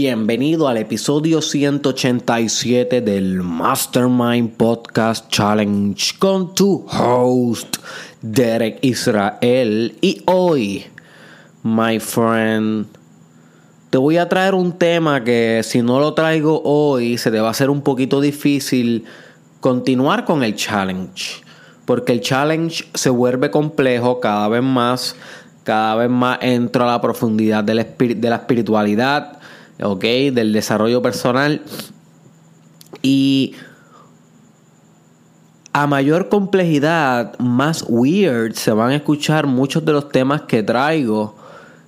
Bienvenido al episodio 187 del Mastermind Podcast Challenge con tu host Derek Israel. Y hoy, my friend, te voy a traer un tema que si no lo traigo hoy se te va a hacer un poquito difícil continuar con el challenge. Porque el challenge se vuelve complejo cada vez más. Cada vez más entro a la profundidad de la, de la espiritualidad ¿ok? Del desarrollo personal. Y a mayor complejidad, más weird se van a escuchar muchos de los temas que traigo.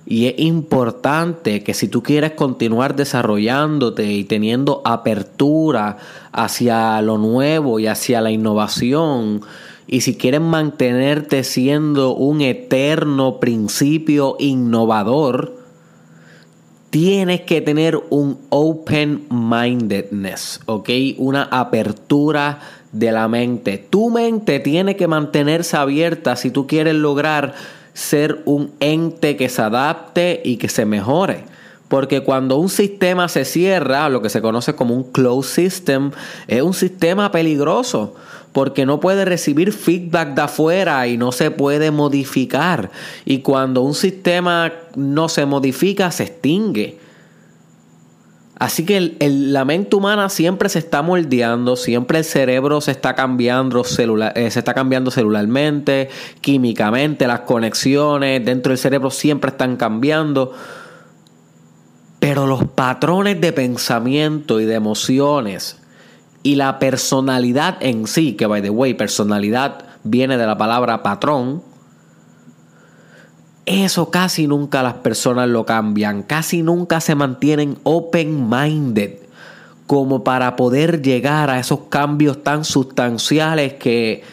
Y es importante que si tú quieres continuar desarrollándote y teniendo apertura hacia lo nuevo y hacia la innovación, y si quieres mantenerte siendo un eterno principio innovador, tienes que tener un open-mindedness, ¿ok? Una apertura de la mente. Tu mente tiene que mantenerse abierta si tú quieres lograr ser un ente que se adapte y que se mejore. Porque cuando un sistema se cierra, lo que se conoce como un closed system, es un sistema peligroso porque no puede recibir feedback de afuera y no se puede modificar. Y cuando un sistema no se modifica, se extingue. Así que la mente humana siempre se está moldeando, siempre el cerebro se está cambiando, eh, se está cambiando celularmente, químicamente, las conexiones dentro del cerebro siempre están cambiando. Pero los patrones de pensamiento y de emociones y la personalidad en sí, que by the way, personalidad viene de la palabra patrón, eso casi nunca las personas lo cambian, casi nunca se mantienen open-minded como para poder llegar a esos cambios tan sustanciales que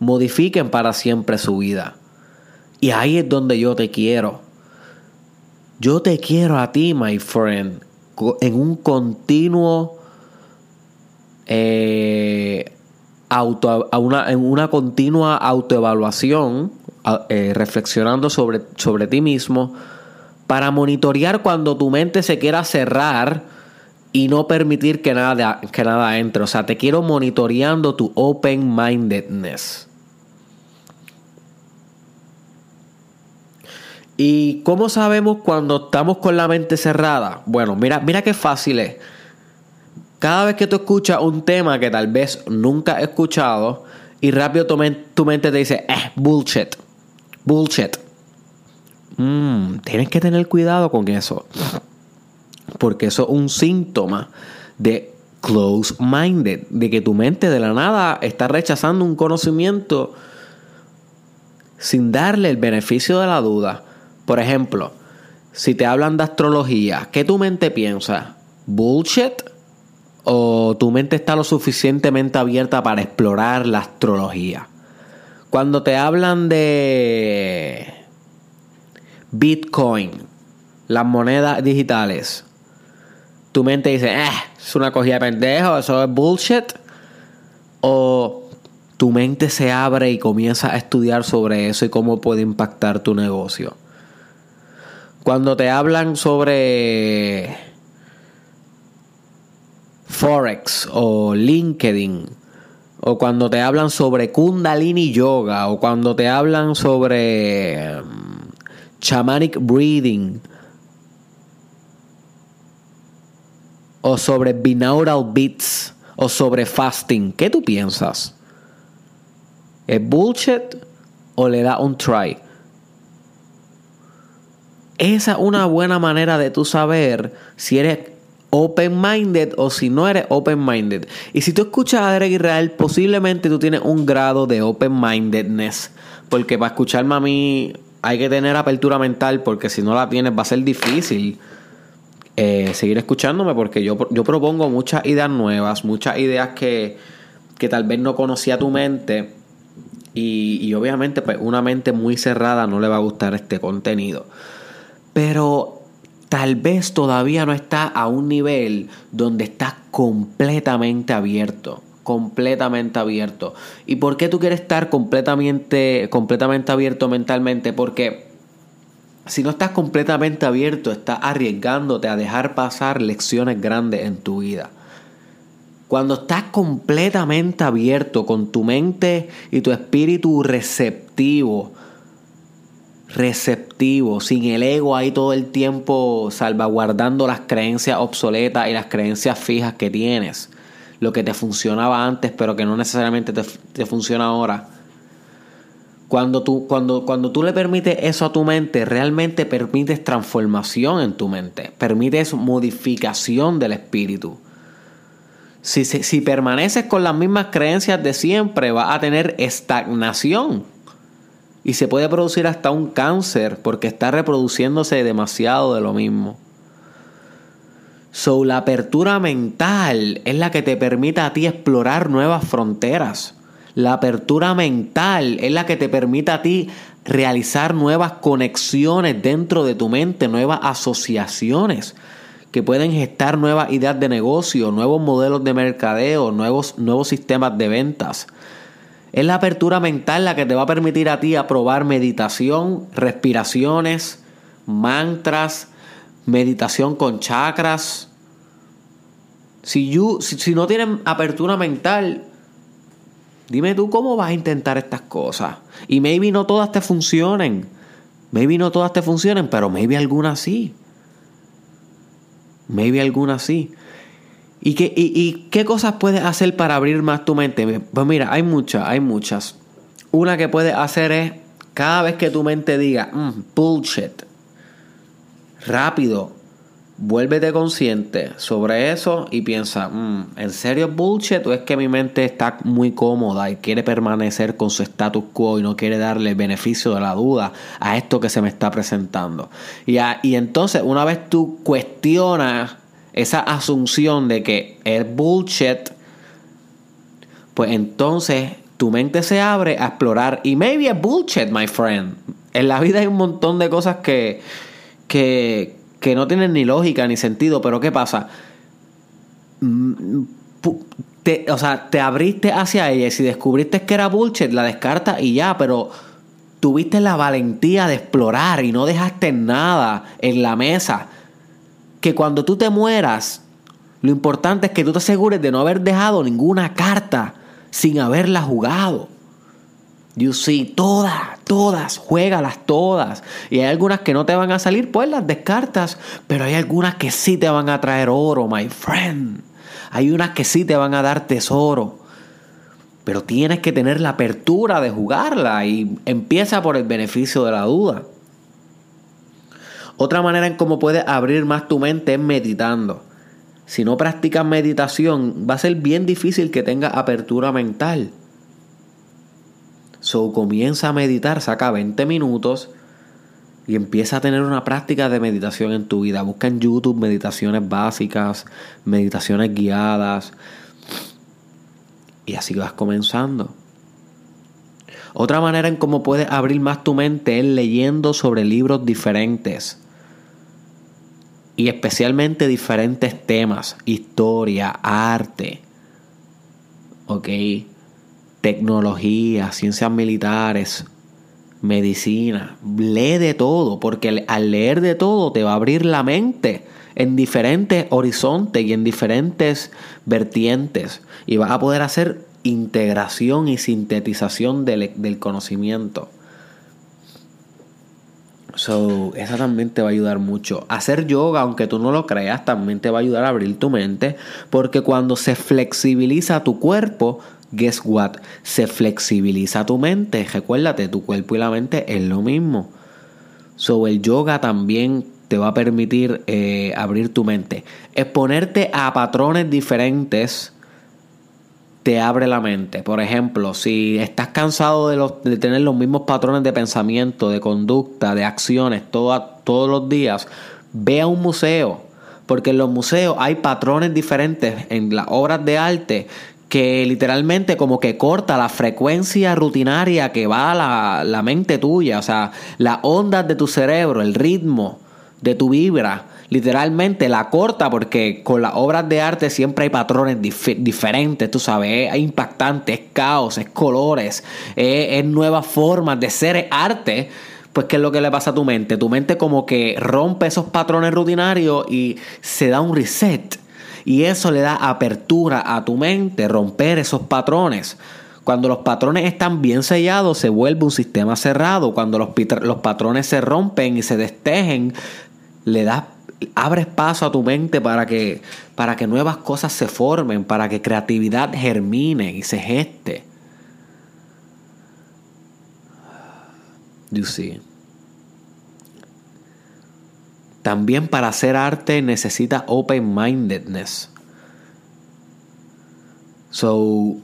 modifiquen para siempre su vida. Y ahí es donde yo te quiero. Yo te quiero a ti, my friend, en un continuo eh, auto, a una, en una continua autoevaluación, eh, reflexionando sobre, sobre ti mismo, para monitorear cuando tu mente se quiera cerrar y no permitir que nada, que nada entre. O sea, te quiero monitoreando tu open-mindedness. ¿Y cómo sabemos cuando estamos con la mente cerrada? Bueno, mira, mira qué fácil es. Cada vez que tú escuchas un tema que tal vez nunca has escuchado y rápido tu, mente te dice, eh, bullshit, bullshit. Mm, tienes que tener cuidado con eso. Porque eso es un síntoma de close-minded, de que tu mente de la nada está rechazando un conocimiento sin darle el beneficio de la duda. Por ejemplo, si te hablan de astrología, ¿qué tu mente piensa? ¿Bullshit? O tu mente está lo suficientemente abierta para explorar la astrología. Cuando te hablan de Bitcoin, las monedas digitales, tu mente dice, eh, es una cogida de pendejo, eso es bullshit. O tu mente se abre y comienza a estudiar sobre eso y cómo puede impactar tu negocio. Cuando te hablan sobre Forex o LinkedIn, o cuando te hablan sobre Kundalini Yoga, o cuando te hablan sobre um, Shamanic Breathing, o sobre binaural beats, o sobre fasting, ¿qué tú piensas? ¿Es bullshit o le da un try? Esa es una buena manera de tú saber si eres open-minded o si no eres open-minded. Y si tú escuchas a Derek Israel, posiblemente tú tienes un grado de open-mindedness. Porque para escucharme a mí hay que tener apertura mental porque si no la tienes va a ser difícil eh, seguir escuchándome porque yo, yo propongo muchas ideas nuevas, muchas ideas que, que tal vez no conocía tu mente. Y, y obviamente pues una mente muy cerrada no le va a gustar este contenido. Pero tal vez todavía no está a un nivel donde estás completamente abierto. Completamente abierto. ¿Y por qué tú quieres estar completamente, completamente abierto mentalmente? Porque si no estás completamente abierto, estás arriesgándote a dejar pasar lecciones grandes en tu vida. Cuando estás completamente abierto con tu mente y tu espíritu receptivo, receptivo, sin el ego ahí todo el tiempo salvaguardando las creencias obsoletas y las creencias fijas que tienes, lo que te funcionaba antes pero que no necesariamente te, te funciona ahora cuando tú, cuando, cuando tú le permites eso a tu mente, realmente permites transformación en tu mente, permites modificación del espíritu. Si, si, si permaneces con las mismas creencias de siempre, vas a tener estagnación. Y se puede producir hasta un cáncer porque está reproduciéndose demasiado de lo mismo. So, la apertura mental es la que te permite a ti explorar nuevas fronteras. La apertura mental es la que te permite a ti realizar nuevas conexiones dentro de tu mente, nuevas asociaciones que pueden gestar nuevas ideas de negocio, nuevos modelos de mercadeo, nuevos, nuevos sistemas de ventas. Es la apertura mental la que te va a permitir a ti aprobar meditación, respiraciones, mantras, meditación con chakras. Si, si, si no tienen apertura mental, Dime tú cómo vas a intentar estas cosas. Y maybe no todas te funcionen. Maybe no todas te funcionen, pero maybe algunas sí. Maybe algunas sí. ¿Y qué, y, qué cosas puedes hacer para abrir más tu mente? Pues mira, hay muchas, hay muchas. Una que puedes hacer es, cada vez que tu mente diga, mm, bullshit, rápido, Vuélvete consciente sobre eso y piensa, mm, ¿en serio bullshit o es que mi mente está muy cómoda y quiere permanecer con su status quo y no quiere darle el beneficio de la duda a esto que se me está presentando? Y, y entonces una vez tú cuestionas esa asunción de que es bullshit, pues entonces tu mente se abre a explorar y maybe es bullshit, my friend. En la vida hay un montón de cosas que, que, que no tienen ni lógica ni sentido, pero ¿qué pasa? Mm, o sea, te abriste hacia ella y si descubriste que era bullshit, la descartas y ya, pero tuviste la valentía de explorar y no dejaste nada en la mesa. Que cuando tú te mueras, lo importante es que tú te asegures de no haber dejado ninguna carta sin haberla jugado. You see, todas, todas, juégalas todas. Y hay algunas que no te van a salir, pues las descartas. Pero hay algunas que sí te van a traer oro, my friend. Hay unas que sí te van a dar tesoro. Pero tienes que tener la apertura de jugarla y empieza por el beneficio de la duda. Otra manera en cómo puedes abrir más tu mente es meditando. Si no practicas meditación, va a ser bien difícil que tengas apertura mental. So comienza a meditar, saca 20 minutos y empieza a tener una práctica de meditación en tu vida. Busca en YouTube meditaciones básicas, meditaciones guiadas y así vas comenzando. Otra manera en cómo puedes abrir más tu mente es leyendo sobre libros diferentes. Y especialmente diferentes temas, historia, arte. Tecnología, ciencias militares, medicina. Lee de todo, porque al leer de todo te va a abrir la mente en diferentes horizontes y en diferentes vertientes. Y vas a poder hacer integración y sintetización del conocimiento. So, esa también te va a ayudar mucho. Hacer yoga, aunque tú no lo creas, también te va a ayudar a abrir tu mente. Porque cuando se flexibiliza tu cuerpo, guess what? Se flexibiliza tu mente. Recuérdate, tu cuerpo y la mente es lo mismo. So, el yoga también te va a permitir eh, abrir tu mente. Exponerte a patrones diferentes te abre la mente. Por ejemplo, si estás cansado de, tener los mismos patrones de pensamiento, de conducta, de acciones todos los días, ve a un museo. Porque en los museos hay patrones diferentes en las obras de arte que literalmente como que corta la frecuencia rutinaria que va a la, la mente tuya, o sea, las ondas de tu cerebro, el ritmo de tu vibra, literalmente la corta porque con las obras de arte siempre hay patrones diferentes, tú sabes, es impactante, es caos, es colores, es, nuevas formas de ser arte, pues ¿qué es lo que le pasa a tu mente? Tu mente como que rompe esos patrones rutinarios y se da un reset. Y eso le da apertura a tu mente, romper esos patrones. Cuando los patrones están bien sellados, se vuelve un sistema cerrado. Cuando los, los patrones se rompen y se destejen, le das abres paso a tu mente para que, para que nuevas cosas se formen, para que creatividad germine y se geste. You see. También para hacer arte necesita open-mindedness. So,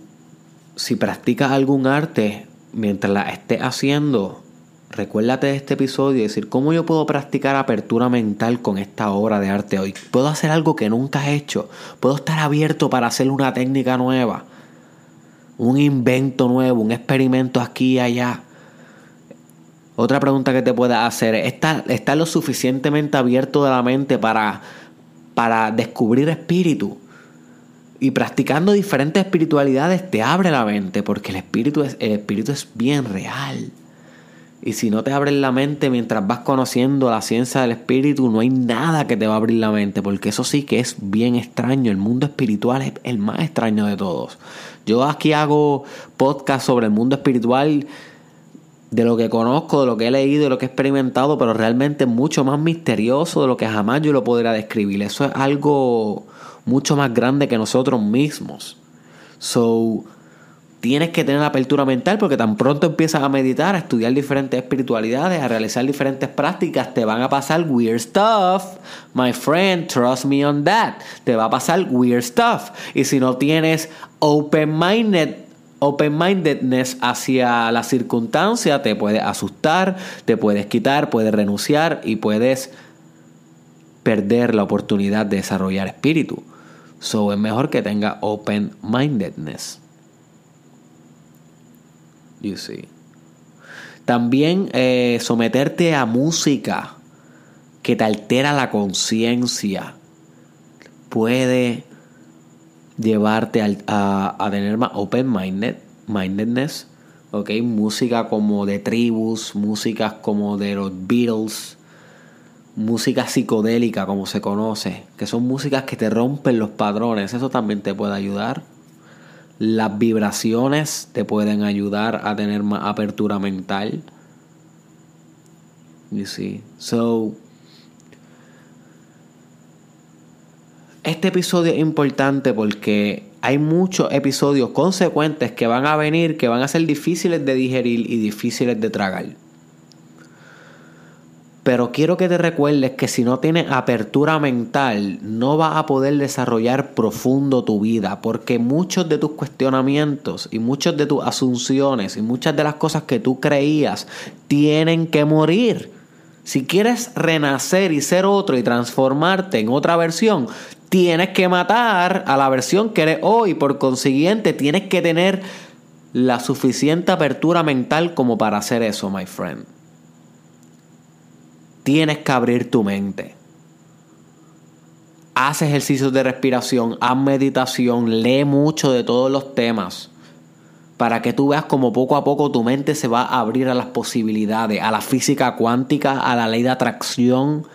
si practicas algún arte mientras la estés haciendo, recuérdate de este episodio y decir cómo yo puedo practicar apertura mental con esta obra de arte hoy. Puedo hacer algo que nunca he hecho. Puedo estar abierto para hacer una técnica nueva, un invento nuevo, un experimento aquí y allá. Otra pregunta que te puedas hacer es, ¿estás lo suficientemente abierto de la mente para, para descubrir espíritu? Y practicando diferentes espiritualidades te abre la mente, porque el espíritu es, el espíritu es bien real. Y si no te abres la mente mientras vas conociendo la ciencia del espíritu, no hay nada que te va a abrir la mente, porque eso sí que es bien extraño. El mundo espiritual es el más extraño de todos. Yo aquí hago podcast sobre el mundo espiritual de lo que conozco, de lo que he leído, de lo que he experimentado, pero realmente mucho más misterioso de lo que jamás yo lo podría describir. Eso es algo mucho más grande que nosotros mismos. So, tienes que tener apertura mental porque tan pronto empiezas a meditar, a estudiar diferentes espiritualidades, a realizar diferentes prácticas, te van a pasar weird stuff. My friend, trust me on that. Te va a pasar weird stuff. Y si no tienes open-minded open-mindedness hacia la circunstancia te puede asustar, te puedes quitar, puedes renunciar y puedes perder la oportunidad de desarrollar espíritu. So es mejor que tenga open-mindedness. You see. También eh, someterte a música que te altera la conciencia puede llevarte a, tener más open minded, mindedness, ¿ok? Música como de tribus, músicas como de los Beatles, música psicodélica como se conoce, que son músicas que te rompen los padrones, eso también te puede ayudar. Las vibraciones te pueden ayudar a tener más apertura mental. You see. So, Este episodio es importante porque hay muchos episodios consecuentes que van a venir que van a ser difíciles de digerir y difíciles de tragar. Pero quiero que te recuerdes que si no tienes apertura mental, no vas a poder desarrollar profundo tu vida, porque muchos de tus cuestionamientos y muchas de tus asunciones y muchas de las cosas que tú creías tienen que morir. Si quieres renacer y ser otro y transformarte en otra versión, tienes que matar a la versión que eres hoy. Por consiguiente, tienes que tener la suficiente apertura mental como para hacer eso, my friend. Tienes que abrir tu mente. Haz ejercicios de respiración, haz meditación, lee mucho de todos los temas para que tú veas como poco a poco tu mente se va a abrir a las posibilidades, a la física cuántica, a la ley de atracción,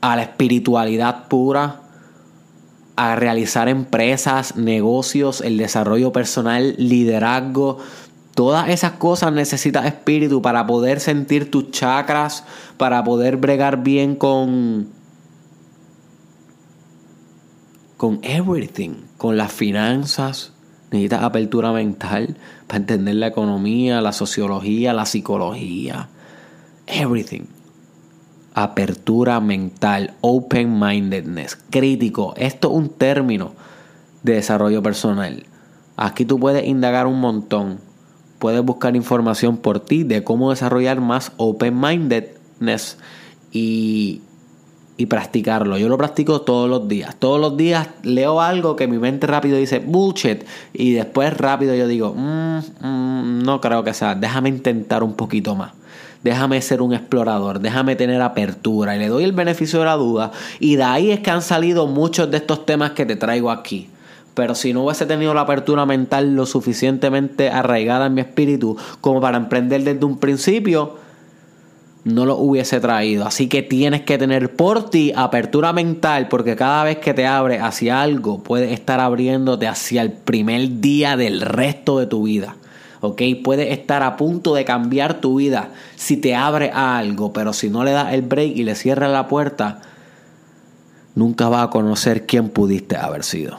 a la espiritualidad pura, a realizar empresas, negocios, el desarrollo personal, liderazgo. Todas esas cosas necesitas espíritu para poder sentir tus chakras, para poder bregar bien con con everything, con las finanzas. Necesitas apertura mental para entender la economía, la sociología, la psicología. Everything apertura mental, open-mindedness, crítico. Esto es un término de desarrollo personal. Aquí tú puedes indagar un montón. Puedes buscar información por ti de cómo desarrollar más open-mindedness y, y practicarlo. Yo lo practico todos los días. Todos los días leo algo que mi mente rápido dice bullshit y después rápido yo digo, mm, mm, no creo que sea, déjame intentar un poquito más déjame ser un explorador, déjame tener apertura y le doy el beneficio de la duda. Y de ahí es que han salido muchos de estos temas que te traigo aquí. Pero si no hubiese tenido la apertura mental lo suficientemente arraigada en mi espíritu como para emprender desde un principio, no lo hubiese traído. Así que tienes que tener por ti apertura mental porque cada vez que te abres hacia algo puedes estar abriéndote hacia el primer día del resto de tu vida. ¿ok? Puedes estar a punto de cambiar tu vida si te abre a algo, pero si no le das el break y le cierras la puerta, nunca vas a conocer quién pudiste haber sido.